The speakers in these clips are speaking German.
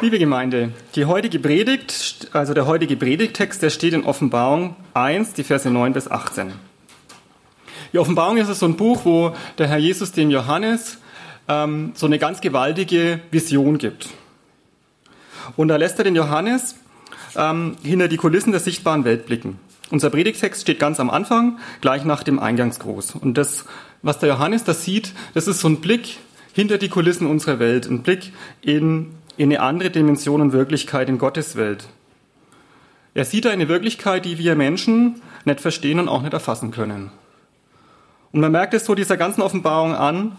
Liebe Gemeinde, die heutige Predigt, also der heutige Predigttext, der steht in Offenbarung 1, die Verse 9 bis 18. Die Offenbarung ist so ein Buch, wo der Herr Jesus dem Johannes ähm, so eine ganz gewaltige Vision gibt. Und da lässt er den Johannes ähm, hinter die Kulissen der sichtbaren Welt blicken. Unser Predigtext steht ganz am Anfang, gleich nach dem Eingangsgruß. Und das, was der Johannes da sieht, das ist so ein Blick hinter die Kulissen unserer Welt, ein Blick in in eine andere Dimension und Wirklichkeit in Gottes Welt. Er sieht da eine Wirklichkeit, die wir Menschen nicht verstehen und auch nicht erfassen können. Und man merkt es so dieser ganzen Offenbarung an,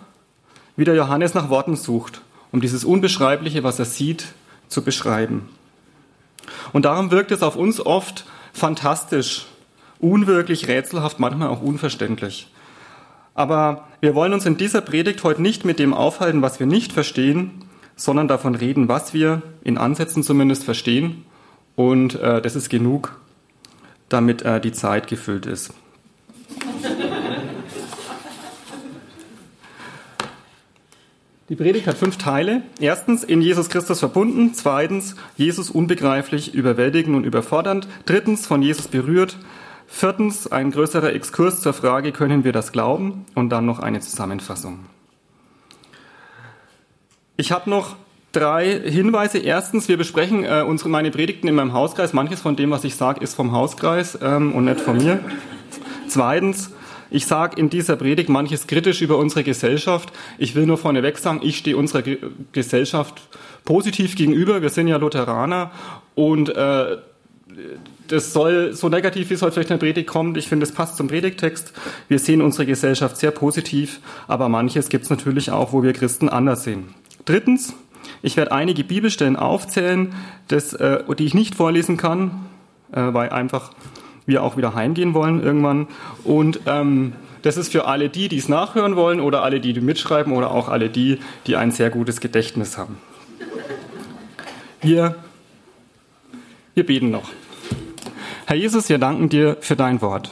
wie der Johannes nach Worten sucht, um dieses Unbeschreibliche, was er sieht, zu beschreiben. Und darum wirkt es auf uns oft fantastisch, unwirklich, rätselhaft, manchmal auch unverständlich. Aber wir wollen uns in dieser Predigt heute nicht mit dem aufhalten, was wir nicht verstehen, sondern davon reden, was wir in Ansätzen zumindest verstehen. Und äh, das ist genug, damit äh, die Zeit gefüllt ist. Die Predigt hat fünf Teile. Erstens, in Jesus Christus verbunden. Zweitens, Jesus unbegreiflich, überwältigend und überfordernd. Drittens, von Jesus berührt. Viertens, ein größerer Exkurs zur Frage, können wir das glauben? Und dann noch eine Zusammenfassung. Ich habe noch drei Hinweise. Erstens, wir besprechen äh, unsere, meine Predigten in meinem Hauskreis. Manches von dem, was ich sage, ist vom Hauskreis ähm, und nicht von mir. Zweitens, ich sage in dieser Predigt manches kritisch über unsere Gesellschaft. Ich will nur vorneweg sagen, ich stehe unserer Ge Gesellschaft positiv gegenüber. Wir sind ja Lutheraner und äh, das soll so negativ, wie es heute vielleicht in der Predigt kommt. Ich finde, es passt zum Predigtext. Wir sehen unsere Gesellschaft sehr positiv, aber manches gibt es natürlich auch, wo wir Christen anders sehen. Drittens, ich werde einige Bibelstellen aufzählen, das, äh, die ich nicht vorlesen kann, äh, weil einfach wir auch wieder heimgehen wollen irgendwann. Und ähm, das ist für alle die, die es nachhören wollen oder alle die, die mitschreiben oder auch alle die, die ein sehr gutes Gedächtnis haben. Wir, wir beten noch. Herr Jesus, wir danken dir für dein Wort.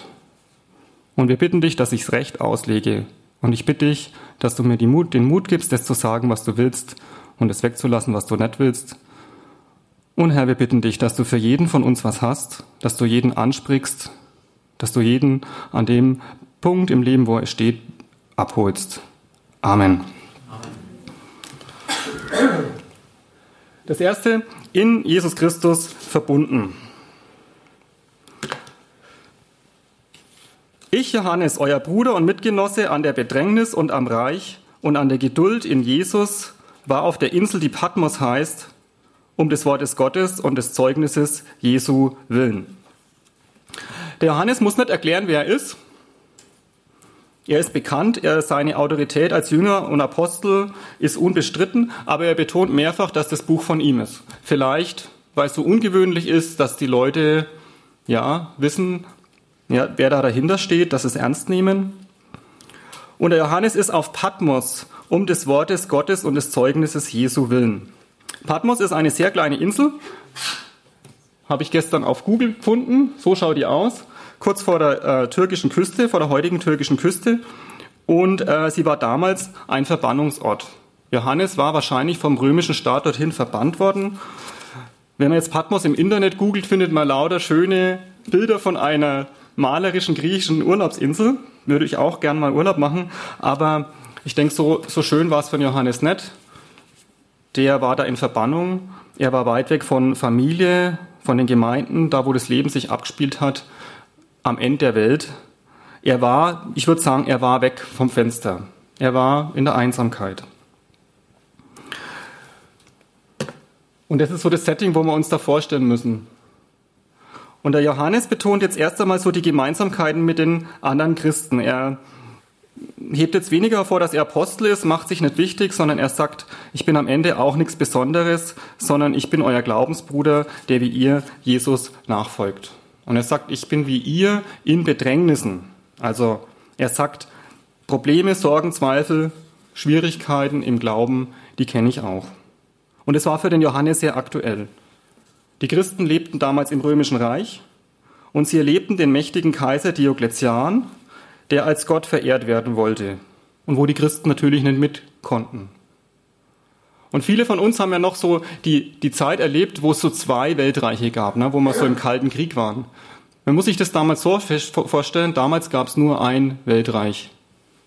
Und wir bitten dich, dass ich es recht auslege und ich bitte dich, dass du mir Mut, den Mut gibst, das zu sagen, was du willst und es wegzulassen, was du nicht willst. Und Herr, wir bitten dich, dass du für jeden von uns was hast, dass du jeden ansprichst, dass du jeden an dem Punkt im Leben, wo er steht, abholst. Amen. Das erste, in Jesus Christus verbunden. Ich, Johannes, euer Bruder und Mitgenosse an der Bedrängnis und am Reich und an der Geduld in Jesus, war auf der Insel, die Patmos heißt, um des Wortes Gottes und des Zeugnisses Jesu willen. Der Johannes muss nicht erklären, wer er ist. Er ist bekannt, er, seine Autorität als Jünger und Apostel ist unbestritten, aber er betont mehrfach, dass das Buch von ihm ist. Vielleicht, weil es so ungewöhnlich ist, dass die Leute ja wissen, ja, wer da dahinter steht, dass es ernst nehmen. Und der Johannes ist auf Patmos um des Wortes Gottes und des Zeugnisses Jesu willen. Patmos ist eine sehr kleine Insel, habe ich gestern auf Google gefunden. So schaut die aus, kurz vor der äh, türkischen Küste, vor der heutigen türkischen Küste. Und äh, sie war damals ein Verbannungsort. Johannes war wahrscheinlich vom römischen Staat dorthin verbannt worden. Wenn man jetzt Patmos im Internet googelt, findet man lauter schöne Bilder von einer malerischen griechischen Urlaubsinsel. Würde ich auch gern mal Urlaub machen. Aber ich denke, so, so schön war es von Johannes nicht. Der war da in Verbannung. Er war weit weg von Familie, von den Gemeinden, da wo das Leben sich abgespielt hat, am Ende der Welt. Er war, ich würde sagen, er war weg vom Fenster. Er war in der Einsamkeit. Und das ist so das Setting, wo wir uns da vorstellen müssen. Und der Johannes betont jetzt erst einmal so die Gemeinsamkeiten mit den anderen Christen. Er hebt jetzt weniger hervor, dass er Apostel ist, macht sich nicht wichtig, sondern er sagt, ich bin am Ende auch nichts Besonderes, sondern ich bin euer Glaubensbruder, der wie ihr Jesus nachfolgt. Und er sagt, ich bin wie ihr in Bedrängnissen. Also er sagt, Probleme, Sorgen, Zweifel, Schwierigkeiten im Glauben, die kenne ich auch. Und es war für den Johannes sehr aktuell. Die Christen lebten damals im römischen Reich und sie erlebten den mächtigen Kaiser Diokletian, der als Gott verehrt werden wollte und wo die Christen natürlich nicht mit konnten. Und viele von uns haben ja noch so die, die Zeit erlebt, wo es so zwei Weltreiche gab, ne, wo wir so im Kalten Krieg waren. Man muss sich das damals so vorstellen, damals gab es nur ein Weltreich.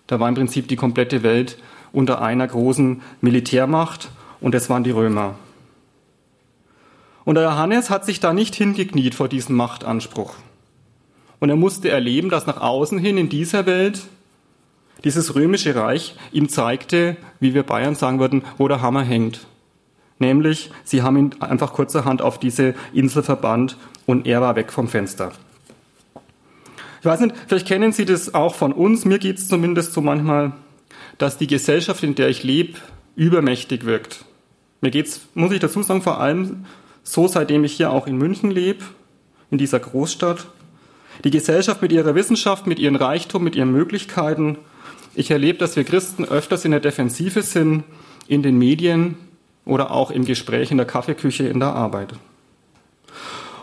Da war im Prinzip die komplette Welt unter einer großen Militärmacht und das waren die Römer. Und der Johannes hat sich da nicht hingekniet vor diesem Machtanspruch. Und er musste erleben, dass nach außen hin in dieser Welt dieses römische Reich ihm zeigte, wie wir Bayern sagen würden, wo der Hammer hängt. Nämlich, sie haben ihn einfach kurzerhand auf diese Insel verbannt und er war weg vom Fenster. Ich weiß nicht, vielleicht kennen Sie das auch von uns. Mir geht es zumindest so manchmal, dass die Gesellschaft, in der ich lebe, übermächtig wirkt. Mir geht's, muss ich dazu sagen, vor allem so, seitdem ich hier auch in München lebe, in dieser Großstadt. Die Gesellschaft mit ihrer Wissenschaft, mit ihrem Reichtum, mit ihren Möglichkeiten. Ich erlebe, dass wir Christen öfters in der Defensive sind, in den Medien oder auch im Gespräch in der Kaffeeküche in der Arbeit.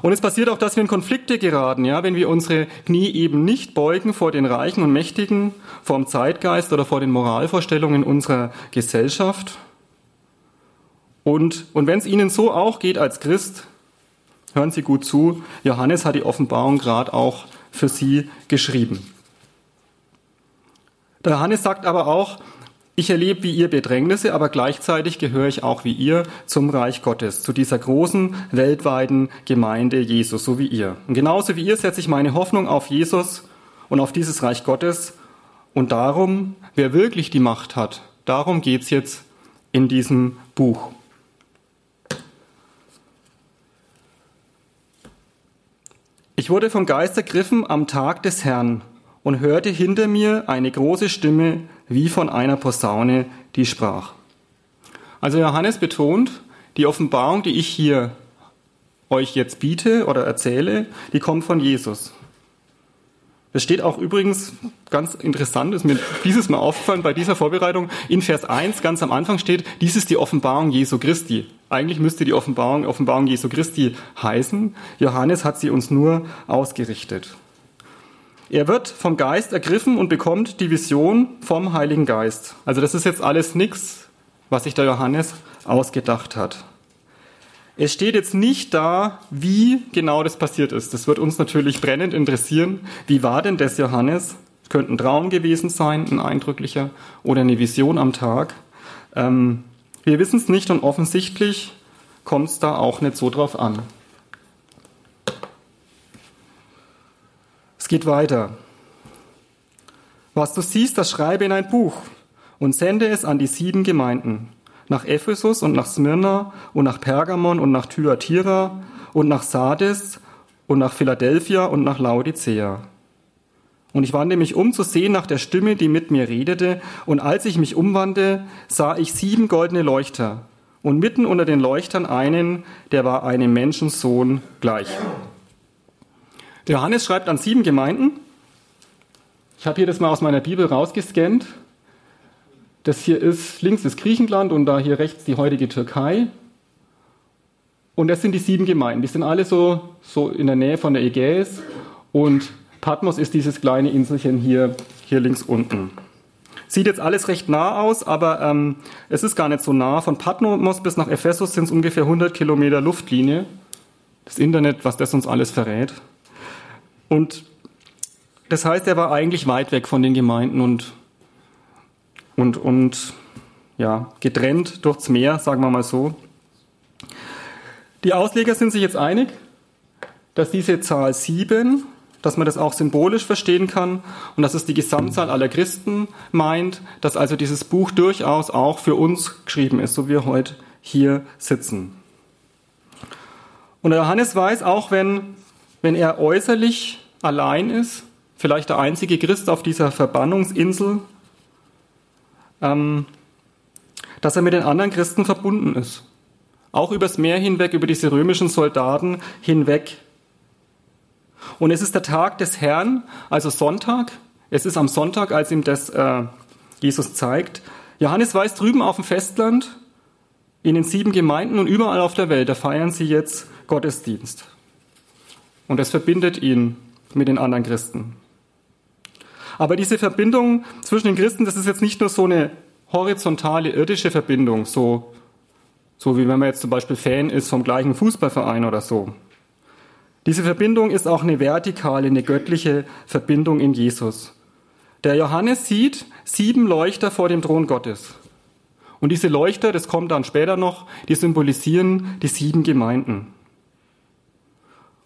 Und es passiert auch, dass wir in Konflikte geraten, ja, wenn wir unsere Knie eben nicht beugen vor den Reichen und Mächtigen, vor dem Zeitgeist oder vor den Moralvorstellungen unserer Gesellschaft. Und, und wenn es Ihnen so auch geht als Christ, Hören Sie gut zu, Johannes hat die Offenbarung gerade auch für Sie geschrieben. Der Johannes sagt aber auch, ich erlebe wie ihr Bedrängnisse, aber gleichzeitig gehöre ich auch wie ihr zum Reich Gottes, zu dieser großen weltweiten Gemeinde Jesus, so wie ihr. Und genauso wie ihr setze ich meine Hoffnung auf Jesus und auf dieses Reich Gottes. Und darum, wer wirklich die Macht hat, darum geht es jetzt in diesem Buch. Ich wurde vom Geist ergriffen am Tag des Herrn und hörte hinter mir eine große Stimme wie von einer Posaune, die sprach. Also Johannes betont, die Offenbarung, die ich hier euch jetzt biete oder erzähle, die kommt von Jesus. Es steht auch übrigens ganz interessant, ist mir dieses Mal aufgefallen bei dieser Vorbereitung, in Vers 1 ganz am Anfang steht, dies ist die Offenbarung Jesu Christi. Eigentlich müsste die Offenbarung Offenbarung Jesu Christi heißen. Johannes hat sie uns nur ausgerichtet. Er wird vom Geist ergriffen und bekommt die Vision vom Heiligen Geist. Also das ist jetzt alles nichts, was sich der Johannes ausgedacht hat. Es steht jetzt nicht da, wie genau das passiert ist. Das wird uns natürlich brennend interessieren. Wie war denn das, Johannes? Es könnte ein Traum gewesen sein, ein eindrücklicher, oder eine Vision am Tag. Ähm, wir wissen es nicht und offensichtlich kommt es da auch nicht so drauf an. Es geht weiter. Was du siehst, das schreibe in ein Buch und sende es an die sieben Gemeinden nach Ephesus und nach Smyrna und nach Pergamon und nach Thyatira und nach Sardes und nach Philadelphia und nach Laodicea. Und ich wandte mich um zu sehen nach der Stimme, die mit mir redete, und als ich mich umwandte, sah ich sieben goldene Leuchter, und mitten unter den Leuchtern einen, der war einem Menschensohn gleich. Der Johannes schreibt an sieben Gemeinden. Ich habe hier das mal aus meiner Bibel rausgescannt. Das hier ist, links ist Griechenland und da hier rechts die heutige Türkei. Und das sind die sieben Gemeinden. Die sind alle so, so in der Nähe von der Ägäis. Und Patmos ist dieses kleine Inselchen hier, hier links unten. Sieht jetzt alles recht nah aus, aber ähm, es ist gar nicht so nah. Von Patmos bis nach Ephesus sind es ungefähr 100 Kilometer Luftlinie. Das Internet, was das uns alles verrät. Und das heißt, er war eigentlich weit weg von den Gemeinden und und, und ja, getrennt durchs Meer, sagen wir mal so. Die Ausleger sind sich jetzt einig, dass diese Zahl 7, dass man das auch symbolisch verstehen kann und dass es die Gesamtzahl aller Christen meint, dass also dieses Buch durchaus auch für uns geschrieben ist, so wie wir heute hier sitzen. Und Johannes weiß auch, wenn, wenn er äußerlich allein ist, vielleicht der einzige Christ auf dieser Verbannungsinsel ähm, dass er mit den anderen Christen verbunden ist. Auch übers Meer hinweg, über diese römischen Soldaten hinweg. Und es ist der Tag des Herrn, also Sonntag. Es ist am Sonntag, als ihm das äh, Jesus zeigt. Johannes weiß drüben auf dem Festland, in den sieben Gemeinden und überall auf der Welt, da feiern sie jetzt Gottesdienst. Und es verbindet ihn mit den anderen Christen. Aber diese Verbindung zwischen den Christen, das ist jetzt nicht nur so eine horizontale irdische Verbindung, so, so wie wenn man jetzt zum Beispiel Fan ist vom gleichen Fußballverein oder so. Diese Verbindung ist auch eine vertikale, eine göttliche Verbindung in Jesus. Der Johannes sieht sieben Leuchter vor dem Thron Gottes. Und diese Leuchter, das kommt dann später noch, die symbolisieren die sieben Gemeinden.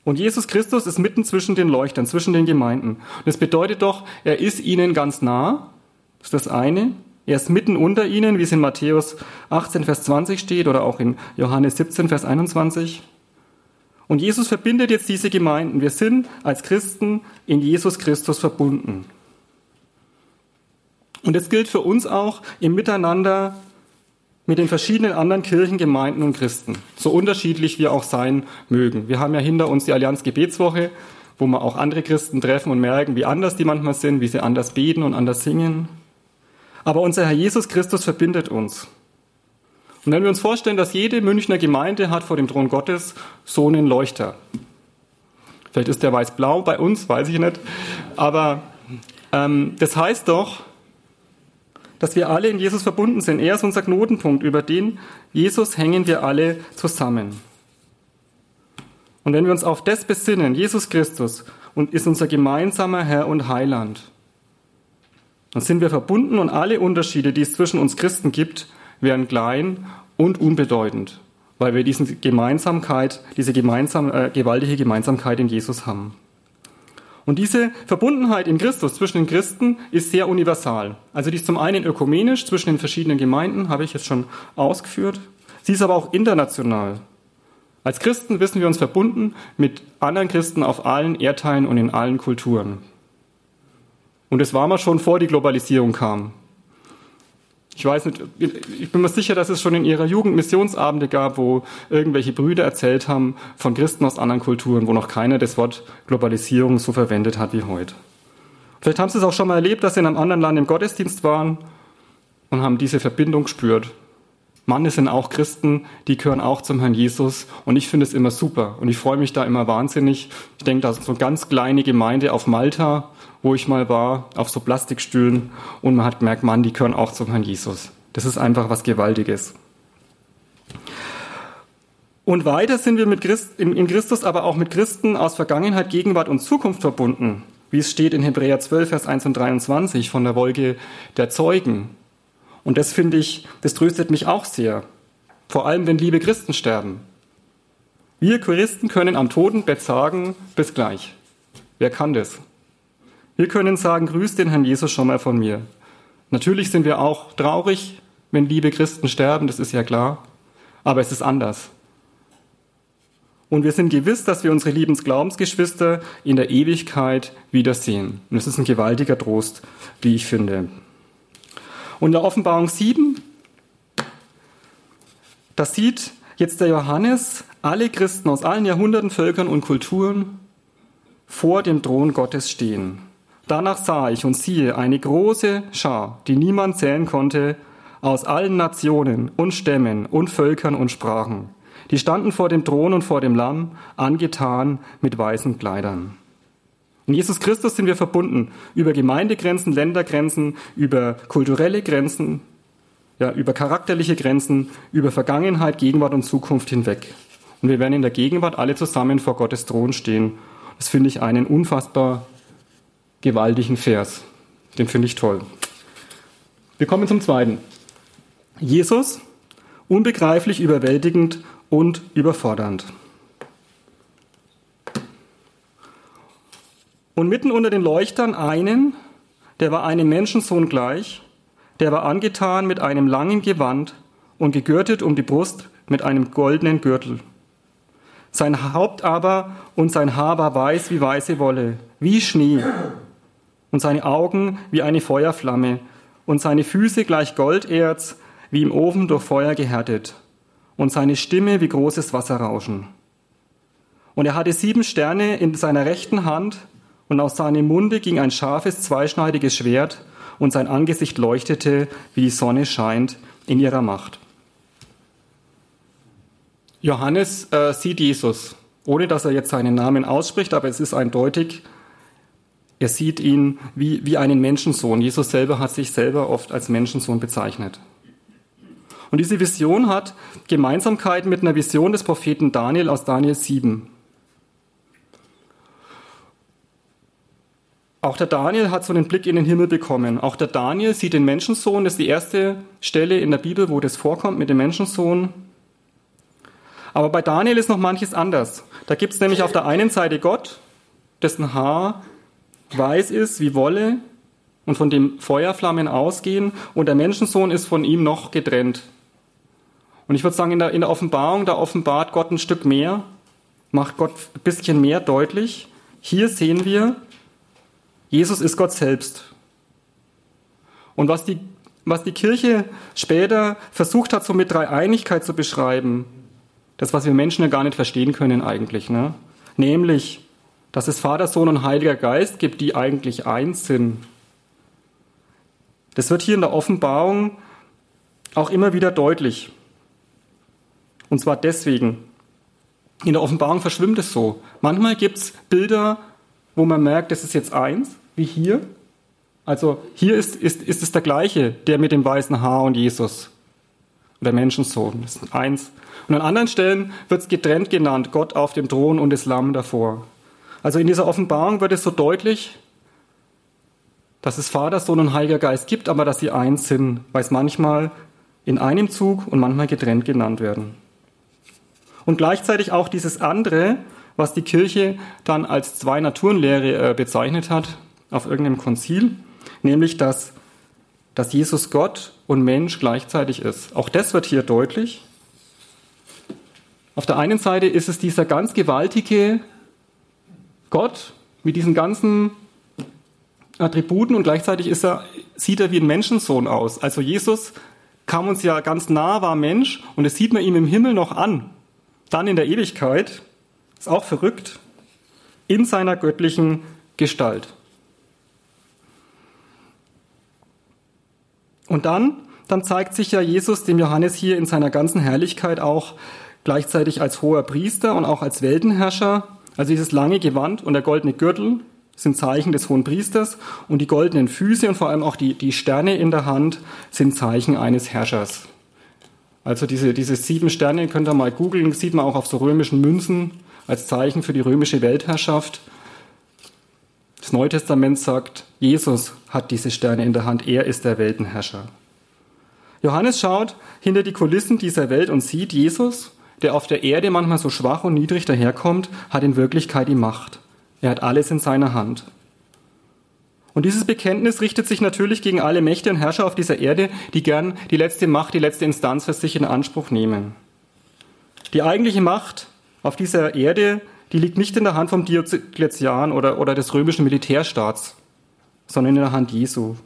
Und Jesus Christus ist mitten zwischen den Leuchtern, zwischen den Gemeinden. Und das bedeutet doch, er ist ihnen ganz nah. Das ist das eine. Er ist mitten unter ihnen, wie es in Matthäus 18, Vers 20 steht oder auch in Johannes 17, Vers 21. Und Jesus verbindet jetzt diese Gemeinden. Wir sind als Christen in Jesus Christus verbunden. Und das gilt für uns auch im Miteinander mit den verschiedenen anderen Kirchen, Gemeinden und Christen, so unterschiedlich wir auch sein mögen. Wir haben ja hinter uns die Allianz Gebetswoche, wo wir auch andere Christen treffen und merken, wie anders die manchmal sind, wie sie anders beten und anders singen. Aber unser Herr Jesus Christus verbindet uns. Und wenn wir uns vorstellen, dass jede Münchner Gemeinde hat vor dem Thron Gottes so einen Leuchter. Vielleicht ist der weiß-blau bei uns, weiß ich nicht. Aber ähm, das heißt doch, dass wir alle in Jesus verbunden sind. Er ist unser Knotenpunkt. Über den Jesus hängen wir alle zusammen. Und wenn wir uns auf das besinnen, Jesus Christus und ist unser gemeinsamer Herr und Heiland, dann sind wir verbunden und alle Unterschiede, die es zwischen uns Christen gibt, werden klein und unbedeutend, weil wir diese Gemeinsamkeit, diese gemeinsam, äh, gewaltige Gemeinsamkeit in Jesus haben. Und diese Verbundenheit in Christus zwischen den Christen ist sehr universal. Also die ist zum einen ökumenisch zwischen den verschiedenen Gemeinden, habe ich jetzt schon ausgeführt. Sie ist aber auch international. Als Christen wissen wir uns verbunden mit anderen Christen auf allen Erdteilen und in allen Kulturen. Und das war mal schon vor die Globalisierung kam. Ich weiß nicht, ich bin mir sicher, dass es schon in ihrer Jugend Missionsabende gab, wo irgendwelche Brüder erzählt haben von Christen aus anderen Kulturen, wo noch keiner das Wort Globalisierung so verwendet hat wie heute. Vielleicht haben Sie es auch schon mal erlebt, dass Sie in einem anderen Land im Gottesdienst waren und haben diese Verbindung gespürt. Mann, es sind auch Christen, die gehören auch zum Herrn Jesus und ich finde es immer super und ich freue mich da immer wahnsinnig. Ich denke, da ist so eine ganz kleine Gemeinde auf Malta, wo ich mal war, auf so Plastikstühlen und man hat gemerkt, Mann, die gehören auch zum Herrn Jesus. Das ist einfach was Gewaltiges. Und weiter sind wir mit Christ, in Christus aber auch mit Christen aus Vergangenheit, Gegenwart und Zukunft verbunden, wie es steht in Hebräer 12, Vers 1 und 23 von der Wolke der Zeugen. Und das finde ich, das tröstet mich auch sehr. Vor allem, wenn liebe Christen sterben. Wir Christen können am Totenbett sagen, bis gleich. Wer kann das? Wir können sagen, grüß den Herrn Jesus schon mal von mir. Natürlich sind wir auch traurig, wenn liebe Christen sterben, das ist ja klar. Aber es ist anders. Und wir sind gewiss, dass wir unsere lieben Glaubensgeschwister in der Ewigkeit wiedersehen. Und es ist ein gewaltiger Trost, wie ich finde. Und in der Offenbarung 7, da sieht jetzt der Johannes alle Christen aus allen Jahrhunderten, Völkern und Kulturen vor dem Thron Gottes stehen. Danach sah ich und siehe eine große Schar, die niemand zählen konnte, aus allen Nationen und Stämmen und Völkern und Sprachen. Die standen vor dem Thron und vor dem Lamm, angetan mit weißen Kleidern. In Jesus Christus sind wir verbunden über Gemeindegrenzen, Ländergrenzen, über kulturelle Grenzen, ja, über charakterliche Grenzen, über Vergangenheit, Gegenwart und Zukunft hinweg. Und wir werden in der Gegenwart alle zusammen vor Gottes Thron stehen. Das finde ich einen unfassbar gewaltigen Vers. Den finde ich toll. Wir kommen zum zweiten. Jesus, unbegreiflich, überwältigend und überfordernd. Und mitten unter den Leuchtern einen, der war einem Menschensohn gleich, der war angetan mit einem langen Gewand und gegürtet um die Brust mit einem goldenen Gürtel. Sein Haupt aber und sein Haar war weiß wie weiße Wolle, wie Schnee, und seine Augen wie eine Feuerflamme, und seine Füße gleich Golderz, wie im Ofen durch Feuer gehärtet, und seine Stimme wie großes Wasserrauschen. Und er hatte sieben Sterne in seiner rechten Hand, und aus seinem Munde ging ein scharfes, zweischneidiges Schwert, und sein Angesicht leuchtete, wie die Sonne scheint in ihrer Macht. Johannes äh, sieht Jesus, ohne dass er jetzt seinen Namen ausspricht, aber es ist eindeutig, er sieht ihn wie, wie einen Menschensohn. Jesus selber hat sich selber oft als Menschensohn bezeichnet. Und diese Vision hat Gemeinsamkeit mit einer Vision des Propheten Daniel aus Daniel 7. Auch der Daniel hat so einen Blick in den Himmel bekommen. Auch der Daniel sieht den Menschensohn. Das ist die erste Stelle in der Bibel, wo das vorkommt mit dem Menschensohn. Aber bei Daniel ist noch manches anders. Da gibt es nämlich auf der einen Seite Gott, dessen Haar weiß ist wie Wolle und von dem Feuerflammen ausgehen, und der Menschensohn ist von ihm noch getrennt. Und ich würde sagen, in der, in der Offenbarung, da offenbart Gott ein Stück mehr, macht Gott ein bisschen mehr deutlich. Hier sehen wir, Jesus ist Gott selbst. Und was die, was die Kirche später versucht hat, so mit Dreieinigkeit zu beschreiben, das, was wir Menschen ja gar nicht verstehen können eigentlich, ne? nämlich dass es Vater, Sohn und Heiliger Geist gibt, die eigentlich eins sind. Das wird hier in der Offenbarung auch immer wieder deutlich. Und zwar deswegen. In der Offenbarung verschwimmt es so. Manchmal gibt es Bilder, wo man merkt, das ist jetzt eins, wie hier. Also hier ist, ist, ist es der gleiche, der mit dem weißen Haar und Jesus. Der Menschensohn. Das ist eins. Und an anderen Stellen wird es getrennt genannt, Gott auf dem Thron und das Lamm davor. Also in dieser Offenbarung wird es so deutlich, dass es Vater, Sohn und Heiliger Geist gibt, aber dass sie eins sind, weil es manchmal in einem Zug und manchmal getrennt genannt werden. Und gleichzeitig auch dieses andere, was die Kirche dann als Zwei-Naturen-Lehre äh, bezeichnet hat auf irgendeinem Konzil, nämlich dass, dass Jesus Gott und Mensch gleichzeitig ist. Auch das wird hier deutlich. Auf der einen Seite ist es dieser ganz gewaltige Gott mit diesen ganzen Attributen und gleichzeitig ist er, sieht er wie ein Menschensohn aus. Also Jesus kam uns ja ganz nah, war Mensch und das sieht man ihm im Himmel noch an. Dann in der Ewigkeit, ist auch verrückt, in seiner göttlichen Gestalt. Und dann, dann zeigt sich ja Jesus dem Johannes hier in seiner ganzen Herrlichkeit auch gleichzeitig als hoher Priester und auch als Weltenherrscher also dieses lange Gewand und der goldene Gürtel sind Zeichen des hohen Priesters und die goldenen Füße und vor allem auch die, die Sterne in der Hand sind Zeichen eines Herrschers. Also diese, diese sieben Sterne könnt ihr mal googeln, sieht man auch auf so römischen Münzen als Zeichen für die römische Weltherrschaft. Das Neue Testament sagt, Jesus hat diese Sterne in der Hand, er ist der Weltenherrscher. Johannes schaut hinter die Kulissen dieser Welt und sieht Jesus der auf der Erde manchmal so schwach und niedrig daherkommt, hat in Wirklichkeit die Macht. Er hat alles in seiner Hand. Und dieses Bekenntnis richtet sich natürlich gegen alle Mächte und Herrscher auf dieser Erde, die gern die letzte Macht, die letzte Instanz für sich in Anspruch nehmen. Die eigentliche Macht auf dieser Erde, die liegt nicht in der Hand vom Diokletian oder, oder des römischen Militärstaats, sondern in der Hand Jesu.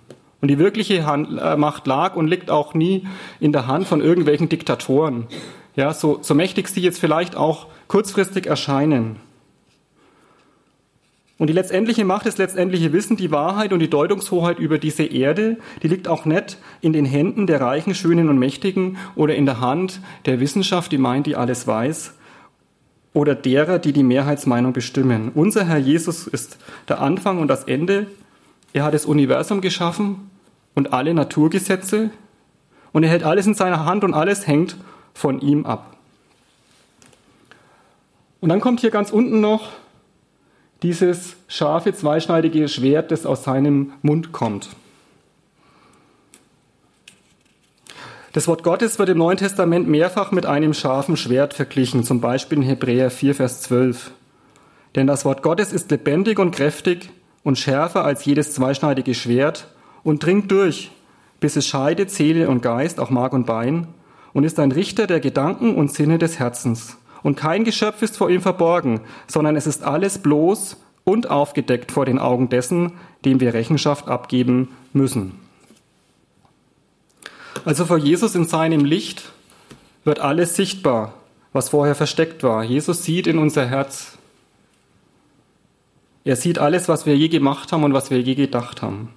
Und die wirkliche Hand, äh, Macht lag und liegt auch nie in der Hand von irgendwelchen Diktatoren, ja, so, so mächtig sie jetzt vielleicht auch kurzfristig erscheinen. Und die letztendliche Macht, das letztendliche Wissen, die Wahrheit und die Deutungshoheit über diese Erde, die liegt auch nicht in den Händen der Reichen, Schönen und Mächtigen oder in der Hand der Wissenschaft, die meint, die alles weiß, oder derer, die die Mehrheitsmeinung bestimmen. Unser Herr Jesus ist der Anfang und das Ende. Er hat das Universum geschaffen und alle Naturgesetze und er hält alles in seiner Hand und alles hängt von ihm ab. Und dann kommt hier ganz unten noch dieses scharfe, zweischneidige Schwert, das aus seinem Mund kommt. Das Wort Gottes wird im Neuen Testament mehrfach mit einem scharfen Schwert verglichen, zum Beispiel in Hebräer 4, Vers 12. Denn das Wort Gottes ist lebendig und kräftig und schärfer als jedes zweischneidige Schwert und dringt durch, bis es scheidet Seele und Geist, auch Mark und Bein, und ist ein Richter der Gedanken und Sinne des Herzens. Und kein Geschöpf ist vor ihm verborgen, sondern es ist alles bloß und aufgedeckt vor den Augen dessen, dem wir Rechenschaft abgeben müssen. Also vor Jesus in seinem Licht wird alles sichtbar, was vorher versteckt war. Jesus sieht in unser Herz. Er sieht alles, was wir je gemacht haben und was wir je gedacht haben.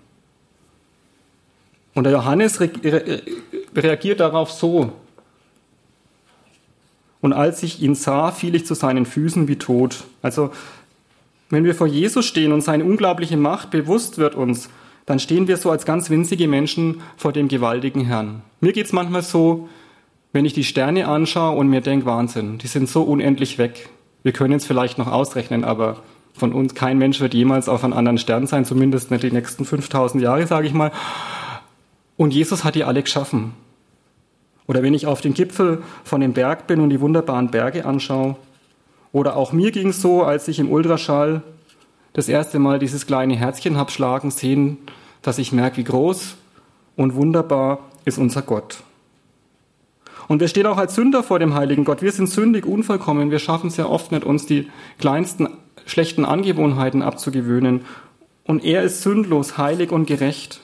Und der Johannes reagiert darauf so. Und als ich ihn sah, fiel ich zu seinen Füßen wie tot. Also, wenn wir vor Jesus stehen und seine unglaubliche Macht bewusst wird uns, dann stehen wir so als ganz winzige Menschen vor dem gewaltigen Herrn. Mir geht's manchmal so, wenn ich die Sterne anschaue und mir denke, Wahnsinn, die sind so unendlich weg. Wir können es vielleicht noch ausrechnen, aber von uns kein Mensch wird jemals auf einen anderen Stern sein, zumindest nicht die nächsten 5000 Jahre, sage ich mal. Und Jesus hat die alle geschaffen. Oder wenn ich auf den Gipfel von dem Berg bin und die wunderbaren Berge anschaue. Oder auch mir ging es so, als ich im Ultraschall das erste Mal dieses kleine Herzchen hab schlagen sehen, dass ich merke, wie groß und wunderbar ist unser Gott. Und wir stehen auch als Sünder vor dem heiligen Gott. Wir sind sündig, unvollkommen. Wir schaffen es ja oft nicht, uns die kleinsten schlechten Angewohnheiten abzugewöhnen. Und er ist sündlos, heilig und gerecht.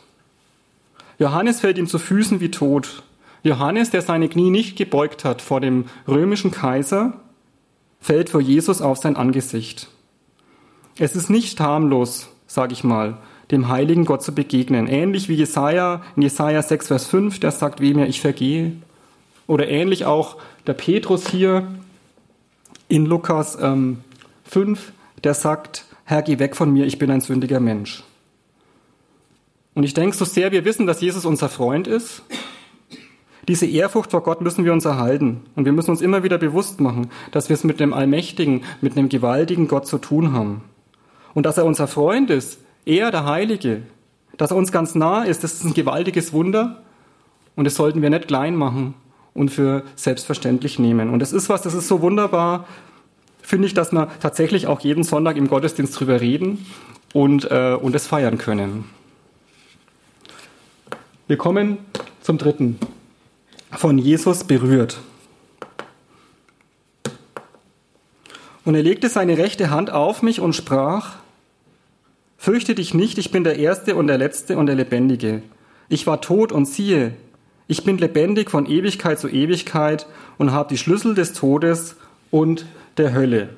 Johannes fällt ihm zu Füßen wie tot. Johannes, der seine Knie nicht gebeugt hat vor dem römischen Kaiser, fällt vor Jesus auf sein Angesicht. Es ist nicht harmlos, sage ich mal, dem heiligen Gott zu begegnen. Ähnlich wie Jesaja in Jesaja 6, Vers 5, der sagt, wem mir ich vergehe. Oder ähnlich auch der Petrus hier in Lukas ähm, 5, der sagt, Herr, geh weg von mir, ich bin ein sündiger Mensch. Und ich denke, so sehr wir wissen, dass Jesus unser Freund ist, diese Ehrfurcht vor Gott müssen wir uns erhalten. Und wir müssen uns immer wieder bewusst machen, dass wir es mit dem allmächtigen, mit einem gewaltigen Gott zu tun haben. Und dass er unser Freund ist, er der Heilige, dass er uns ganz nah ist, das ist ein gewaltiges Wunder. Und das sollten wir nicht klein machen und für selbstverständlich nehmen. Und das ist was, das ist so wunderbar, finde ich, dass wir tatsächlich auch jeden Sonntag im Gottesdienst drüber reden und, äh, und es feiern können. Wir kommen zum dritten. Von Jesus berührt. Und er legte seine rechte Hand auf mich und sprach, Fürchte dich nicht, ich bin der Erste und der Letzte und der Lebendige. Ich war tot und siehe, ich bin lebendig von Ewigkeit zu Ewigkeit und habe die Schlüssel des Todes und der Hölle.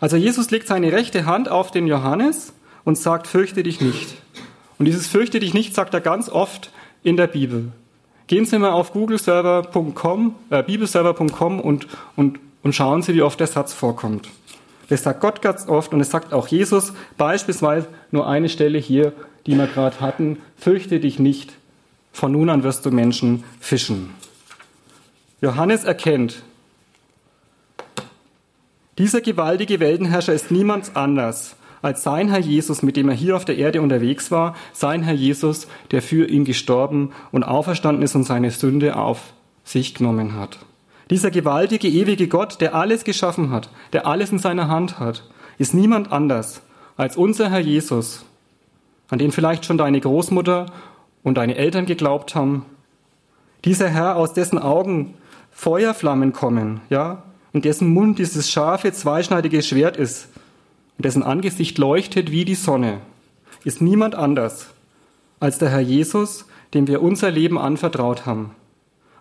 Also Jesus legt seine rechte Hand auf den Johannes und sagt, fürchte dich nicht. Und dieses fürchte dich nicht sagt er ganz oft in der Bibel. Gehen Sie mal auf googleserver.com, äh, bibelserver.com und, und, und schauen Sie, wie oft der Satz vorkommt. Das sagt Gott ganz oft und es sagt auch Jesus, beispielsweise nur eine Stelle hier, die wir gerade hatten, fürchte dich nicht, von nun an wirst du Menschen fischen. Johannes erkennt, dieser gewaltige Weltenherrscher ist niemand anders als sein Herr Jesus, mit dem er hier auf der Erde unterwegs war, sein Herr Jesus, der für ihn gestorben und auferstanden ist und seine Sünde auf sich genommen hat. Dieser gewaltige, ewige Gott, der alles geschaffen hat, der alles in seiner Hand hat, ist niemand anders als unser Herr Jesus, an den vielleicht schon deine Großmutter und deine Eltern geglaubt haben. Dieser Herr, aus dessen Augen Feuerflammen kommen, ja, in dessen Mund dieses scharfe, zweischneidige Schwert ist, dessen Angesicht leuchtet wie die Sonne, ist niemand anders als der Herr Jesus, dem wir unser Leben anvertraut haben.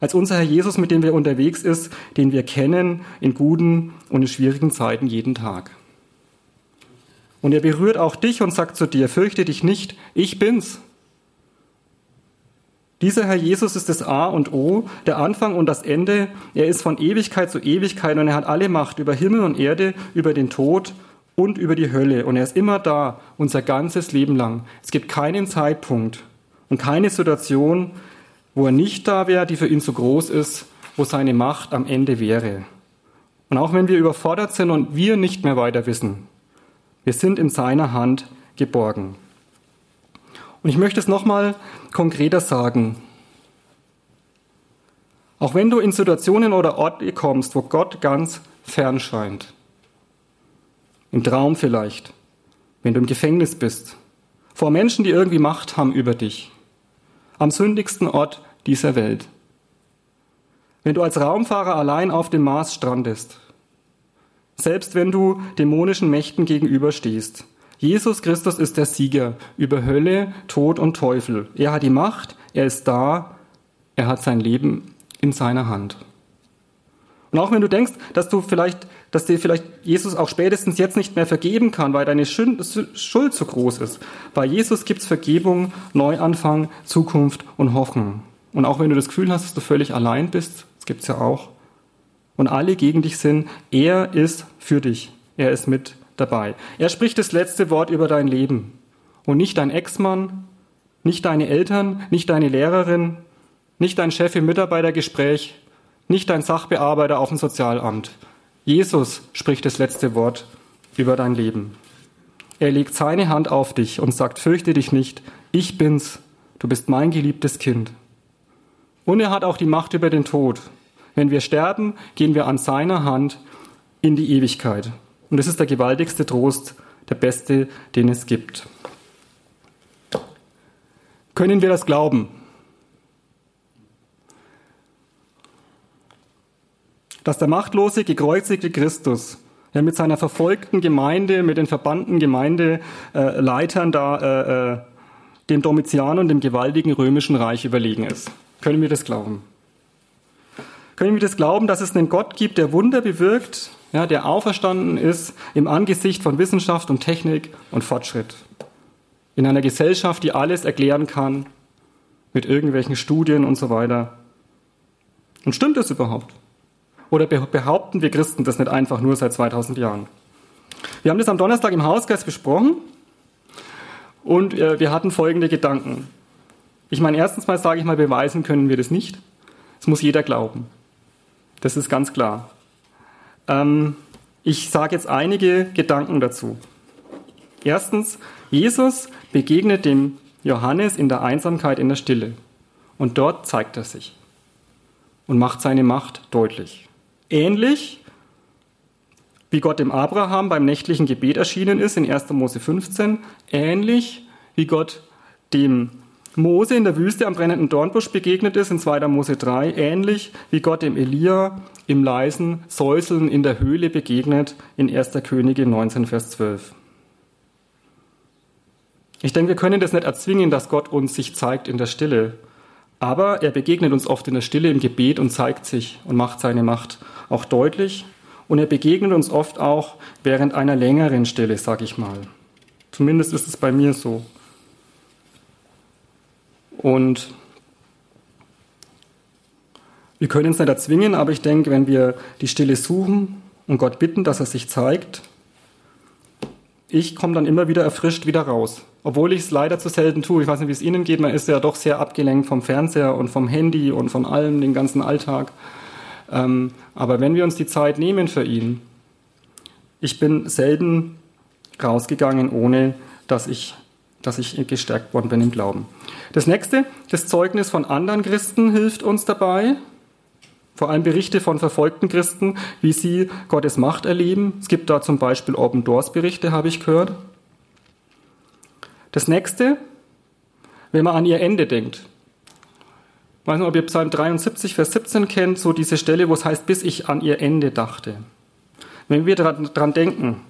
Als unser Herr Jesus, mit dem wir unterwegs ist, den wir kennen in guten und in schwierigen Zeiten jeden Tag. Und er berührt auch dich und sagt zu dir, fürchte dich nicht, ich bin's. Dieser Herr Jesus ist das A und O, der Anfang und das Ende. Er ist von Ewigkeit zu Ewigkeit und er hat alle Macht über Himmel und Erde, über den Tod und über die Hölle. Und er ist immer da, unser ganzes Leben lang. Es gibt keinen Zeitpunkt und keine Situation, wo er nicht da wäre, die für ihn zu groß ist, wo seine Macht am Ende wäre. Und auch wenn wir überfordert sind und wir nicht mehr weiter wissen, wir sind in seiner Hand geborgen. Und ich möchte es nochmal konkreter sagen. Auch wenn du in Situationen oder Orte kommst, wo Gott ganz fern scheint, im Traum vielleicht, wenn du im Gefängnis bist, vor Menschen, die irgendwie Macht haben über dich, am sündigsten Ort dieser Welt. Wenn du als Raumfahrer allein auf dem Mars strandest, selbst wenn du dämonischen Mächten gegenüberstehst, Jesus Christus ist der Sieger über Hölle, Tod und Teufel. Er hat die Macht, er ist da Er hat sein Leben in seiner Hand. Und auch wenn du denkst, dass du vielleicht, dass dir vielleicht Jesus auch spätestens jetzt nicht mehr vergeben kann, weil deine Schuld so groß ist. Bei Jesus gibt's Vergebung, Neuanfang, Zukunft und Hoffnung. Und auch wenn du das Gefühl hast, dass du völlig allein bist, das gibt's ja auch, und alle gegen dich sind, er ist für dich. Er ist mit dabei. Er spricht das letzte Wort über dein Leben. Und nicht dein Ex-Mann, nicht deine Eltern, nicht deine Lehrerin, nicht dein Chef im Mitarbeitergespräch, nicht dein Sachbearbeiter auf dem Sozialamt. Jesus spricht das letzte Wort über dein Leben. Er legt seine Hand auf dich und sagt, fürchte dich nicht, ich bin's, du bist mein geliebtes Kind. Und er hat auch die Macht über den Tod. Wenn wir sterben, gehen wir an seiner Hand in die Ewigkeit. Und das ist der gewaltigste Trost, der beste, den es gibt. Können wir das glauben? Dass der machtlose, gekreuzigte Christus ja, mit seiner verfolgten Gemeinde, mit den verbannten Gemeindeleitern da äh, äh, dem Domitian und dem gewaltigen römischen Reich überlegen ist. Können wir das glauben? Können wir das glauben, dass es einen Gott gibt, der Wunder bewirkt, ja, der auferstanden ist im Angesicht von Wissenschaft und Technik und Fortschritt? In einer Gesellschaft, die alles erklären kann, mit irgendwelchen Studien und so weiter. Und stimmt das überhaupt? Oder behaupten wir Christen das nicht einfach nur seit 2000 Jahren? Wir haben das am Donnerstag im Hauskreis besprochen und äh, wir hatten folgende Gedanken. Ich meine, erstens mal sage ich mal, beweisen können wir das nicht. Es muss jeder glauben. Das ist ganz klar. Ähm, ich sage jetzt einige Gedanken dazu. Erstens, Jesus begegnet dem Johannes in der Einsamkeit in der Stille. Und dort zeigt er sich und macht seine Macht deutlich. Ähnlich wie Gott dem Abraham beim nächtlichen Gebet erschienen ist in 1. Mose 15, ähnlich wie Gott dem Mose in der Wüste am brennenden Dornbusch begegnet ist in 2. Mose 3, ähnlich wie Gott dem Elia im leisen Säuseln in der Höhle begegnet in 1. Könige 19, Vers 12. Ich denke, wir können das nicht erzwingen, dass Gott uns sich zeigt in der Stille. Aber er begegnet uns oft in der Stille im Gebet und zeigt sich und macht seine Macht auch deutlich. Und er begegnet uns oft auch während einer längeren Stille, sag ich mal. Zumindest ist es bei mir so. Und wir können es nicht erzwingen, aber ich denke, wenn wir die Stille suchen und Gott bitten, dass er sich zeigt, ich komme dann immer wieder erfrischt wieder raus. Obwohl ich es leider zu selten tue. Ich weiß nicht, wie es Ihnen geht. Man ist ja doch sehr abgelenkt vom Fernseher und vom Handy und von allem, den ganzen Alltag. Ähm, aber wenn wir uns die Zeit nehmen für ihn, ich bin selten rausgegangen, ohne dass ich, dass ich gestärkt worden bin im Glauben. Das nächste, das Zeugnis von anderen Christen hilft uns dabei. Vor allem Berichte von verfolgten Christen, wie sie Gottes Macht erleben. Es gibt da zum Beispiel Open Doors Berichte, habe ich gehört. Das nächste, wenn man an ihr Ende denkt. Weiß nicht, ob ihr Psalm 73, Vers 17 kennt, so diese Stelle, wo es heißt, bis ich an ihr Ende dachte. Wenn wir daran denken,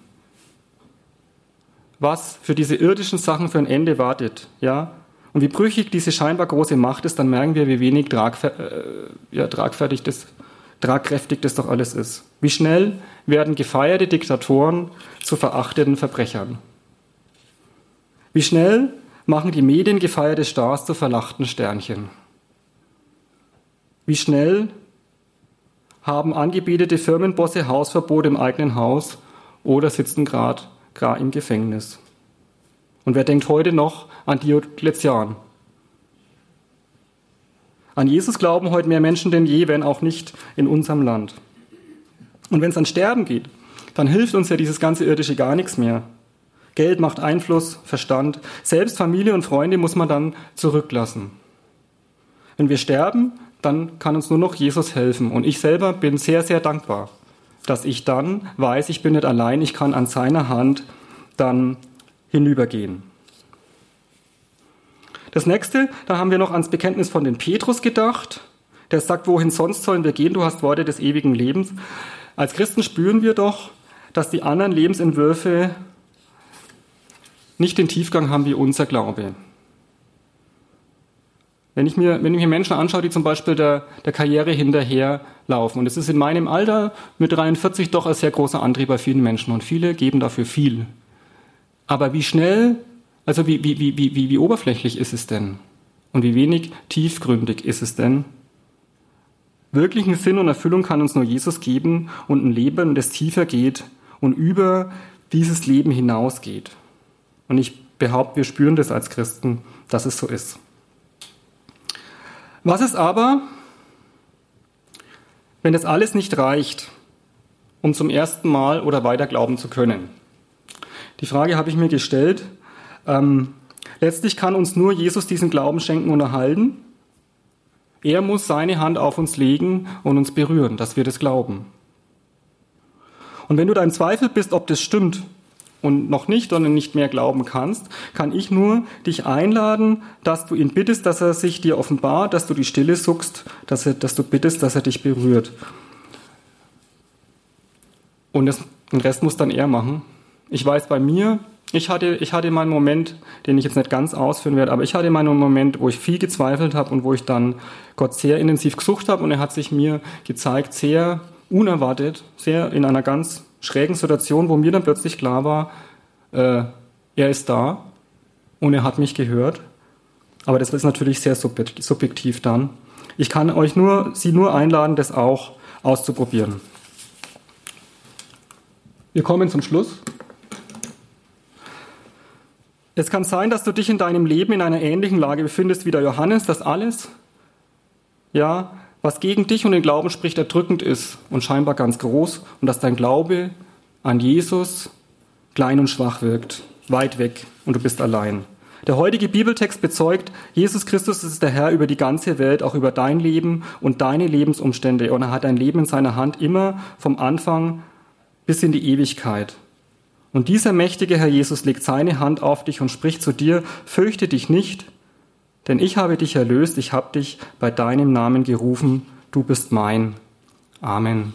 was für diese irdischen Sachen für ein Ende wartet, ja, und wie brüchig diese scheinbar große Macht ist, dann merken wir, wie wenig tragfer äh, ja, tragfertig das, tragkräftig das doch alles ist. Wie schnell werden gefeierte Diktatoren zu verachteten Verbrechern. Wie schnell machen die Medien gefeierte Stars zu verlachten Sternchen? Wie schnell haben angebetete Firmenbosse Hausverbot im eigenen Haus oder sitzen gerade im Gefängnis? Und wer denkt heute noch an Diokletian? An Jesus glauben heute mehr Menschen denn je, wenn auch nicht in unserem Land. Und wenn es an Sterben geht, dann hilft uns ja dieses ganze Irdische gar nichts mehr. Geld macht Einfluss, Verstand. Selbst Familie und Freunde muss man dann zurücklassen. Wenn wir sterben, dann kann uns nur noch Jesus helfen. Und ich selber bin sehr, sehr dankbar, dass ich dann weiß, ich bin nicht allein, ich kann an seiner Hand dann hinübergehen. Das nächste, da haben wir noch ans Bekenntnis von den Petrus gedacht. Der sagt, wohin sonst sollen wir gehen? Du hast Worte des ewigen Lebens. Als Christen spüren wir doch, dass die anderen Lebensentwürfe nicht den Tiefgang haben wie unser Glaube. Wenn ich mir, wenn ich mir Menschen anschaue, die zum Beispiel der, der Karriere hinterherlaufen, und es ist in meinem Alter mit 43 doch ein sehr großer Antrieb bei vielen Menschen und viele geben dafür viel. Aber wie schnell, also wie, wie, wie, wie, wie oberflächlich ist es denn? Und wie wenig tiefgründig ist es denn? Wirklichen Sinn und Erfüllung kann uns nur Jesus geben und ein Leben, das tiefer geht und über dieses Leben hinausgeht. Und ich behaupte, wir spüren das als Christen, dass es so ist. Was ist aber, wenn das alles nicht reicht, um zum ersten Mal oder weiter glauben zu können? Die Frage habe ich mir gestellt. Ähm, letztlich kann uns nur Jesus diesen Glauben schenken und erhalten. Er muss seine Hand auf uns legen und uns berühren, dass wir das glauben. Und wenn du dein Zweifel bist, ob das stimmt und noch nicht oder nicht mehr glauben kannst, kann ich nur dich einladen, dass du ihn bittest, dass er sich dir offenbart, dass du die Stille suchst, dass, er, dass du bittest, dass er dich berührt. Und das, den Rest muss dann er machen. Ich weiß bei mir, ich hatte, ich hatte meinen Moment, den ich jetzt nicht ganz ausführen werde, aber ich hatte meinen Moment, wo ich viel gezweifelt habe und wo ich dann Gott sehr intensiv gesucht habe und er hat sich mir gezeigt, sehr unerwartet, sehr in einer ganz schrägen Situation, wo mir dann plötzlich klar war, äh, er ist da und er hat mich gehört. Aber das ist natürlich sehr subjektiv dann. Ich kann euch nur, Sie nur einladen, das auch auszuprobieren. Wir kommen zum Schluss. Es kann sein, dass du dich in deinem Leben in einer ähnlichen Lage befindest wie der Johannes, dass alles, ja, was gegen dich und den Glauben spricht, erdrückend ist und scheinbar ganz groß und dass dein Glaube an Jesus klein und schwach wirkt, weit weg und du bist allein. Der heutige Bibeltext bezeugt, Jesus Christus ist der Herr über die ganze Welt, auch über dein Leben und deine Lebensumstände. Und er hat dein Leben in seiner Hand immer vom Anfang bis in die Ewigkeit. Und dieser mächtige Herr Jesus legt seine Hand auf dich und spricht zu dir, fürchte dich nicht, denn ich habe dich erlöst, ich habe dich bei deinem Namen gerufen, du bist mein. Amen.